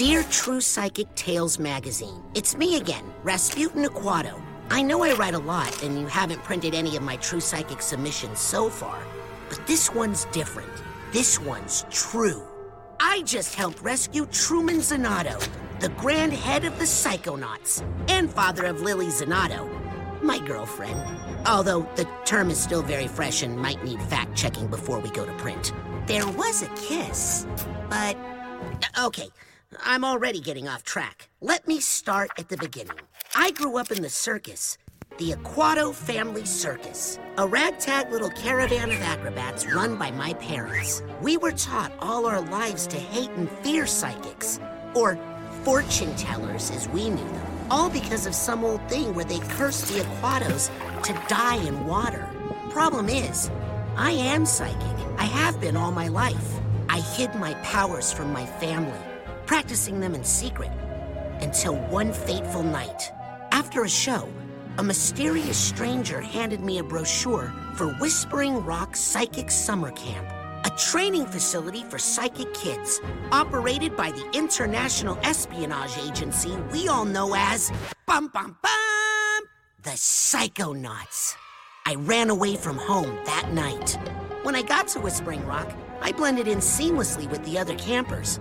Dear True Psychic Tales magazine, it's me again, Razputin Aquato. I know I write a lot, and you haven't printed any of my True Psychic submissions so far, but this one's different. This one's true. I just helped rescue Truman Zanotto, the grand head of the Psychonauts, and father of Lili Zanotto, my girlfriend. Although the term is still very fresh and might need fact checking before we go to print. There was a kiss, but. Okay, I'm already getting off track. Let me start at the beginning. I grew up in the circus, the Aquato Family Circus, a ragtag little caravan of acrobats run by my parents. We were taught all our lives to hate and fear psychics, or fortune tellers as we knew them, all because of some old thing where they cursed the Aquatos to die in water. Problem is, I am psychic. I have been all my life. I hid my powers from my family practicing them in secret until one fateful night. After a show, a mysterious stranger handed me a brochure for Whispering Rock Psychic Summer Camp, a training facility for psychic kids operated by the international espionage agency we all know as Bum Bum Bum, the Psychonauts. I ran away from home that night. When I got to Whispering Rock, I blended in seamlessly with the other campers.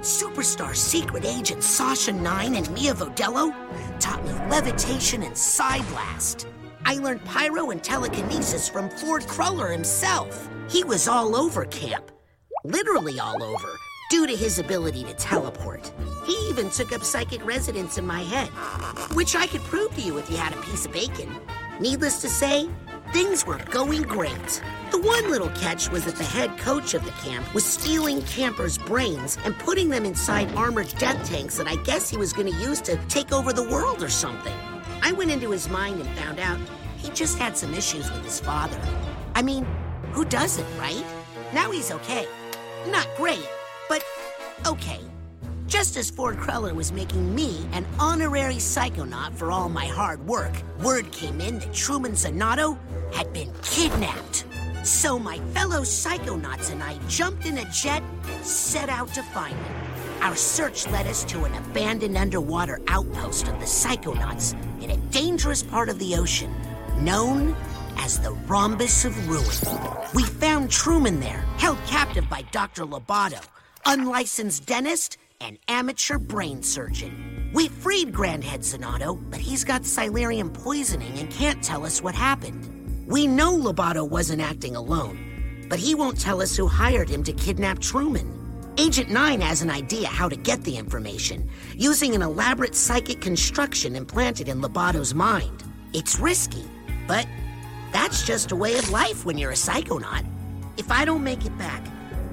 Superstar secret agent Sasha Nein and Milla Vodello taught me levitation and psi blast. I learned pyro and telekinesis from Ford Cruller himself. He was all over camp, literally all over, due to his ability to teleport. He even took up psychic residence in my head, which I could prove to you if you had a piece of bacon. Needless to say, things were going great. The one little catch was that the head coach of the camp was stealing campers' brains and putting them inside armored death tanks that I guess he was going to use to take over the world or something. I went into his mind and found out he just had some issues with his father. I mean, who doesn't, right? Now he's okay. Not great, but okay. Just as Ford Cruller was making me an honorary psychonaut for all my hard work, word came in that Truman Zanotto had been kidnapped. So my fellow psychonauts and I jumped in a jet, and set out to find him. Our search led us to an abandoned underwater outpost of the psychonauts in a dangerous part of the ocean, known as the Rhombus of Ruin. We found Truman there, held captive by Dr. Loboto, unlicensed dentist and amateur brain surgeon. We freed Grandhead Zanotto, but he's got Silurium poisoning and can't tell us what happened. We know Loboto wasn't acting alone, but he won't tell us who hired him to kidnap Truman. Agent 9 has an idea how to get the information, using an elaborate psychic construction implanted in Loboto's mind. It's risky, but that's just a way of life when you're a psychonaut. If I don't make it back,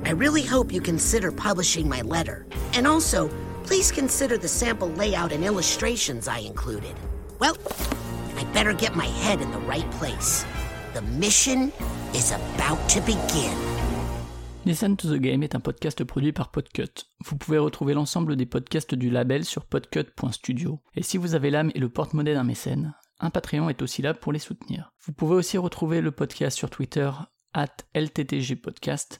I really hope you consider publishing my letter. And also, please consider the sample layout and illustrations I included. Well, I better get my head in the right place. The mission is about to begin. Listen to the Game est un podcast produit par Podcut. Vous pouvez retrouver l'ensemble des podcasts du label sur podcut.studio. Et si vous avez l'âme et le porte-monnaie d'un mécène, un Patreon est aussi là pour les soutenir. Vous pouvez aussi retrouver le podcast sur Twitter, at LTTG Podcast